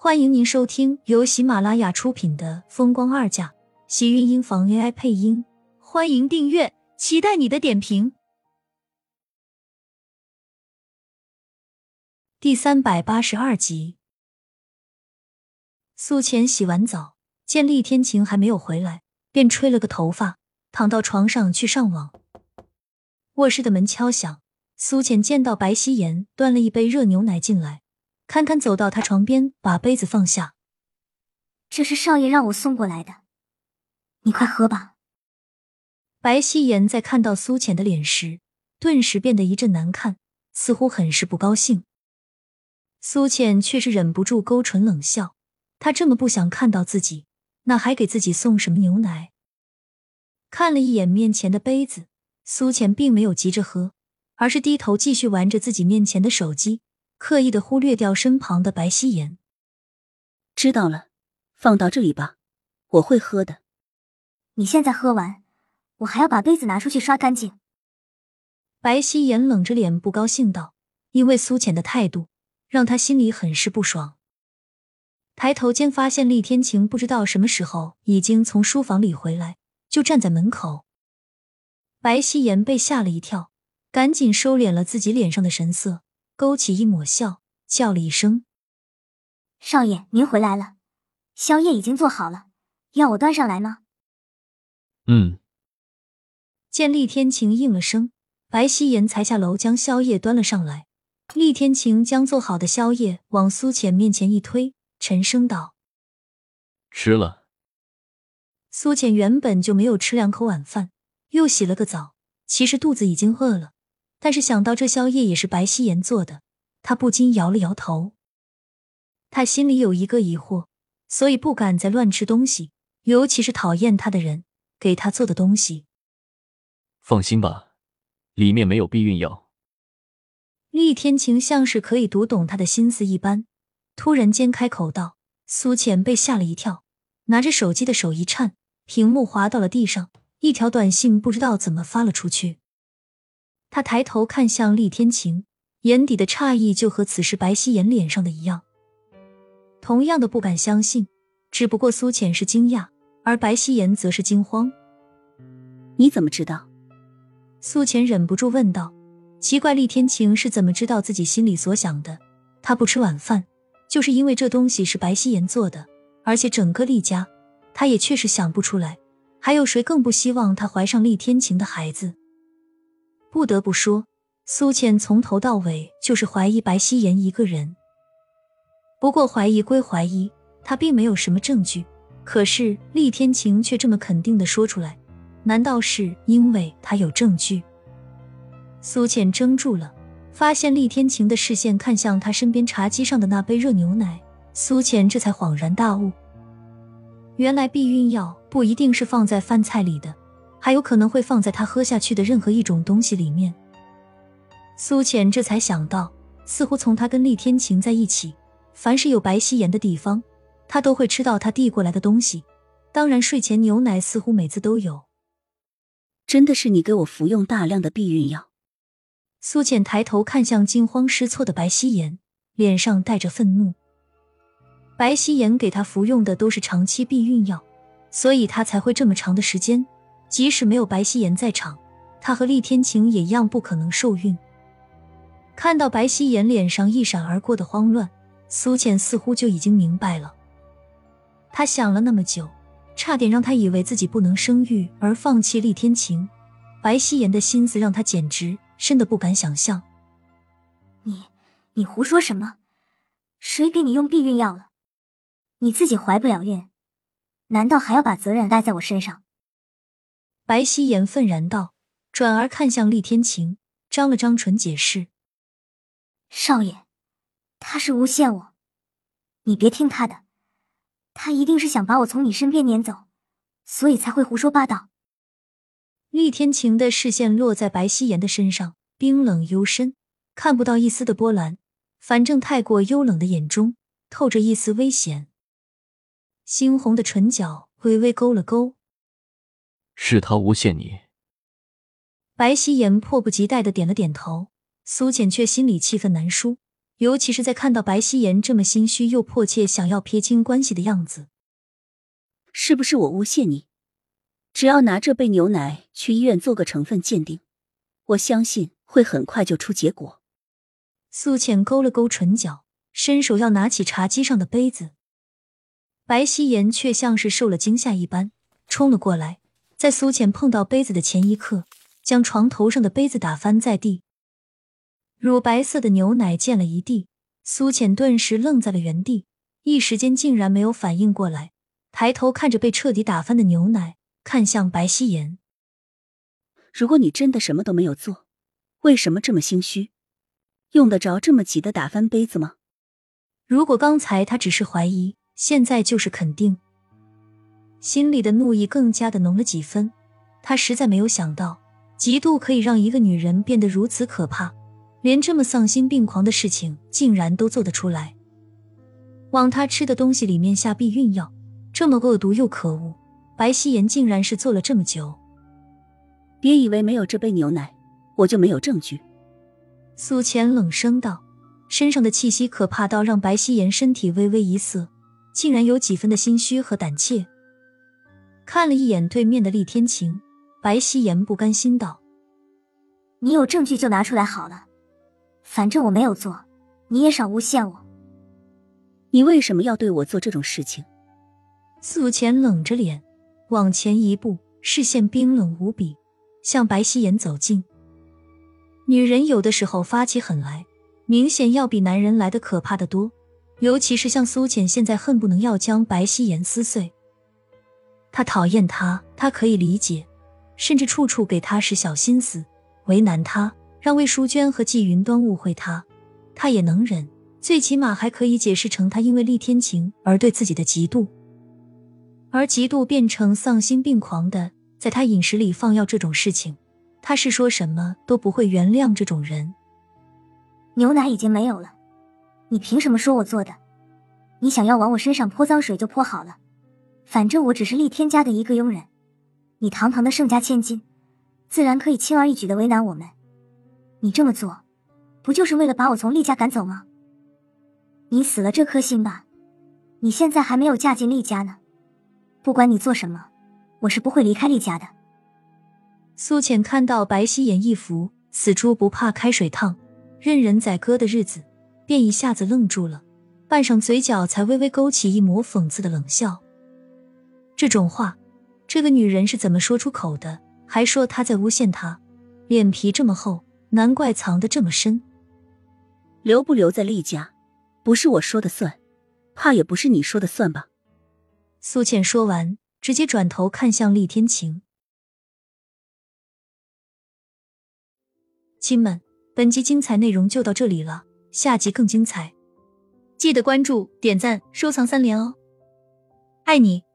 欢迎您收听由喜马拉雅出品的《风光二嫁》，喜运音房 AI 配音。欢迎订阅，期待你的点评。第三百八十二集，苏浅洗完澡，见厉天晴还没有回来，便吹了个头发，躺到床上去上网。卧室的门敲响，苏浅见到白希言端了一杯热牛奶进来。堪堪走到他床边，把杯子放下。这是少爷让我送过来的，你快喝吧。白希言在看到苏浅的脸时，顿时变得一阵难看，似乎很是不高兴。苏浅却是忍不住勾唇冷笑，他这么不想看到自己，那还给自己送什么牛奶？看了一眼面前的杯子，苏浅并没有急着喝，而是低头继续玩着自己面前的手机。刻意的忽略掉身旁的白希言。知道了，放到这里吧，我会喝的。你现在喝完，我还要把杯子拿出去刷干净。白希言冷着脸不高兴道：“因为苏浅的态度，让他心里很是不爽。”抬头间发现厉天晴不知道什么时候已经从书房里回来，就站在门口。白希言被吓了一跳，赶紧收敛了自己脸上的神色。勾起一抹笑，叫了一声：“少爷，您回来了，宵夜已经做好了，要我端上来吗？”嗯。见厉天晴应了声，白希言才下楼将宵夜端了上来。厉天晴将做好的宵夜往苏浅面前一推，沉声道：“吃了。”苏浅原本就没有吃两口晚饭，又洗了个澡，其实肚子已经饿了。但是想到这宵夜也是白希言做的，他不禁摇了摇头。他心里有一个疑惑，所以不敢再乱吃东西，尤其是讨厌他的人给他做的东西。放心吧，里面没有避孕药。厉天晴像是可以读懂他的心思一般，突然间开口道。苏浅被吓了一跳，拿着手机的手一颤，屏幕滑到了地上，一条短信不知道怎么发了出去。他抬头看向厉天晴，眼底的诧异就和此时白希言脸上的一样，同样的不敢相信。只不过苏浅是惊讶，而白希言则是惊慌。你怎么知道？苏浅忍不住问道。奇怪，厉天晴是怎么知道自己心里所想的？他不吃晚饭，就是因为这东西是白希言做的，而且整个厉家，他也确实想不出来，还有谁更不希望他怀上厉天晴的孩子？不得不说，苏倩从头到尾就是怀疑白希言一个人。不过怀疑归怀疑，他并没有什么证据。可是厉天晴却这么肯定的说出来，难道是因为他有证据？苏倩怔住了，发现厉天晴的视线看向他身边茶几上的那杯热牛奶，苏倩这才恍然大悟，原来避孕药不一定是放在饭菜里的。还有可能会放在他喝下去的任何一种东西里面。苏浅这才想到，似乎从他跟厉天晴在一起，凡是有白希言的地方，他都会吃到他递过来的东西。当然，睡前牛奶似乎每次都有。真的是你给我服用大量的避孕药？苏浅抬头看向惊慌失措的白希言，脸上带着愤怒。白希言给他服用的都是长期避孕药，所以他才会这么长的时间。即使没有白希言在场，他和厉天晴也一样不可能受孕。看到白希言脸上一闪而过的慌乱，苏浅似乎就已经明白了。他想了那么久，差点让他以为自己不能生育而放弃厉天晴。白希言的心思让他简直深的不敢想象。你，你胡说什么？谁给你用避孕药了？你自己怀不了孕，难道还要把责任赖在我身上？白希言愤然道，转而看向厉天晴，张了张唇解释：“少爷，他是诬陷我，你别听他的，他一定是想把我从你身边撵走，所以才会胡说八道。”厉天晴的视线落在白希言的身上，冰冷幽深，看不到一丝的波澜，反正太过幽冷的眼中透着一丝危险，猩红的唇角微微勾了勾。是他诬陷你。白希言迫不及待的点了点头，苏浅却心里气愤难舒，尤其是在看到白希言这么心虚又迫切想要撇清关系的样子，是不是我诬陷你？只要拿这杯牛奶去医院做个成分鉴定，我相信会很快就出结果。苏浅勾了勾唇角，伸手要拿起茶几上的杯子，白希言却像是受了惊吓一般冲了过来，在苏浅碰到杯子的前一刻，将床头上的杯子打翻在地。乳白色的牛奶溅了一地，苏浅顿时愣在了原地，一时间竟然没有反应过来，抬头看着被彻底打翻的牛奶，看向白希言：“如果你真的什么都没有做，为什么这么心虚？用得着这么急的打翻杯子吗？”如果刚才他只是怀疑，现在就是肯定，心里的怒意更加的浓了几分。他实在没有想到，嫉妒可以让一个女人变得如此可怕。连这么丧心病狂的事情竟然都做得出来，往他吃的东西里面下避孕药，这么恶毒又可恶，白希言竟然是做了这么久。别以为没有这杯牛奶，我就没有证据。苏浅冷声道，身上的气息可怕到让白希言身体微微一涩，竟然有几分的心虚和胆怯。看了一眼对面的厉天晴，白希言不甘心道：“你有证据就拿出来好了。”反正我没有做，你也少诬陷我。你为什么要对我做这种事情？苏浅冷着脸往前一步，视线冰冷无比，向白希言走近。女人有的时候发起狠来，明显要比男人来的可怕的多。尤其是像苏浅现在恨不能要将白希言撕碎。他讨厌他，他可以理解，甚至处处给他使小心思，为难他。让魏淑娟和季云端误会他，他也能忍，最起码还可以解释成他因为厉天晴而对自己的嫉妒，而嫉妒变成丧心病狂的在他饮食里放药这种事情，他是说什么都不会原谅这种人。牛奶已经没有了，你凭什么说我做的？你想要往我身上泼脏水就泼好了，反正我只是厉天家的一个佣人，你堂堂的盛家千金，自然可以轻而易举的为难我们。你这么做，不就是为了把我从厉家赶走吗？你死了这颗心吧！你现在还没有嫁进厉家呢。不管你做什么，我是不会离开厉家的。苏浅看到白希言一副死猪不怕开水烫、任人宰割的日子，便一下子愣住了，半晌嘴角才微微勾起一抹讽刺的冷笑。这种话，这个女人是怎么说出口的？还说她在诬陷他，脸皮这么厚。难怪藏得这么深。留不留在厉家，不是我说的算，怕也不是你说的算吧？苏倩说完，直接转头看向厉天晴。亲们，本集精彩内容就到这里了，下集更精彩，记得关注、点赞、收藏三连哦！爱你。